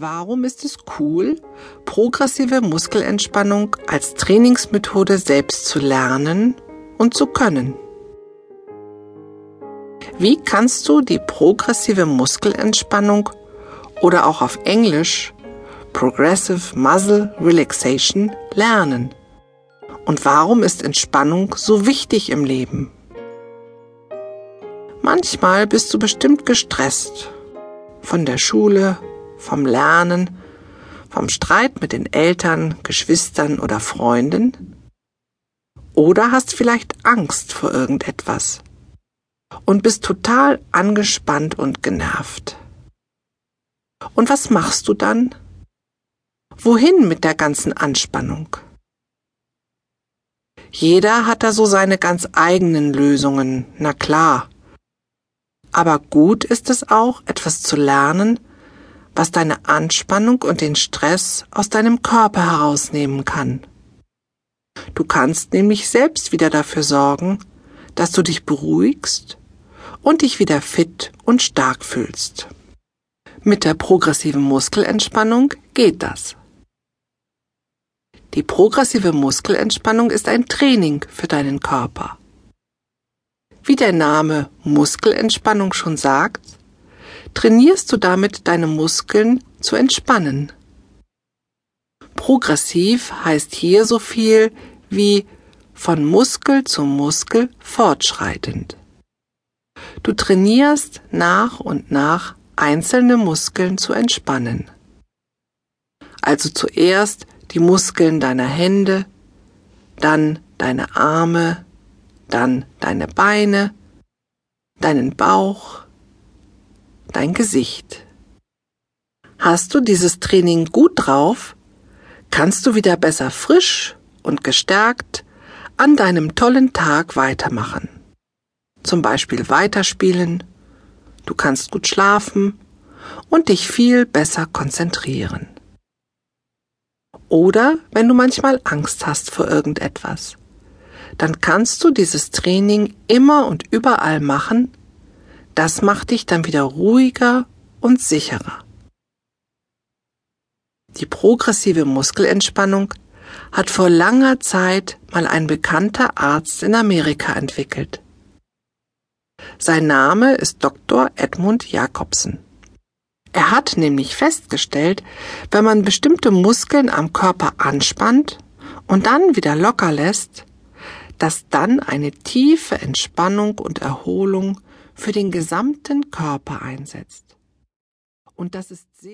Warum ist es cool, progressive Muskelentspannung als Trainingsmethode selbst zu lernen und zu können? Wie kannst du die progressive Muskelentspannung oder auch auf Englisch Progressive Muscle Relaxation lernen? Und warum ist Entspannung so wichtig im Leben? Manchmal bist du bestimmt gestresst von der Schule, vom Lernen, vom Streit mit den Eltern, Geschwistern oder Freunden? Oder hast vielleicht Angst vor irgendetwas und bist total angespannt und genervt. Und was machst du dann? Wohin mit der ganzen Anspannung? Jeder hat da so seine ganz eigenen Lösungen, na klar. Aber gut ist es auch, etwas zu lernen, was deine Anspannung und den Stress aus deinem Körper herausnehmen kann. Du kannst nämlich selbst wieder dafür sorgen, dass du dich beruhigst und dich wieder fit und stark fühlst. Mit der progressiven Muskelentspannung geht das. Die progressive Muskelentspannung ist ein Training für deinen Körper. Wie der Name Muskelentspannung schon sagt, trainierst du damit deine Muskeln zu entspannen. Progressiv heißt hier so viel wie von Muskel zu Muskel fortschreitend. Du trainierst nach und nach einzelne Muskeln zu entspannen. Also zuerst die Muskeln deiner Hände, dann deine Arme, dann deine Beine, deinen Bauch, dein Gesicht. Hast du dieses Training gut drauf, kannst du wieder besser frisch und gestärkt an deinem tollen Tag weitermachen. Zum Beispiel weiterspielen, du kannst gut schlafen und dich viel besser konzentrieren. Oder wenn du manchmal Angst hast vor irgendetwas, dann kannst du dieses Training immer und überall machen, das macht dich dann wieder ruhiger und sicherer. Die progressive Muskelentspannung hat vor langer Zeit mal ein bekannter Arzt in Amerika entwickelt. Sein Name ist Dr. Edmund Jacobsen. Er hat nämlich festgestellt, wenn man bestimmte Muskeln am Körper anspannt und dann wieder locker lässt, dass dann eine tiefe Entspannung und Erholung für den gesamten Körper einsetzt. Und das ist sehr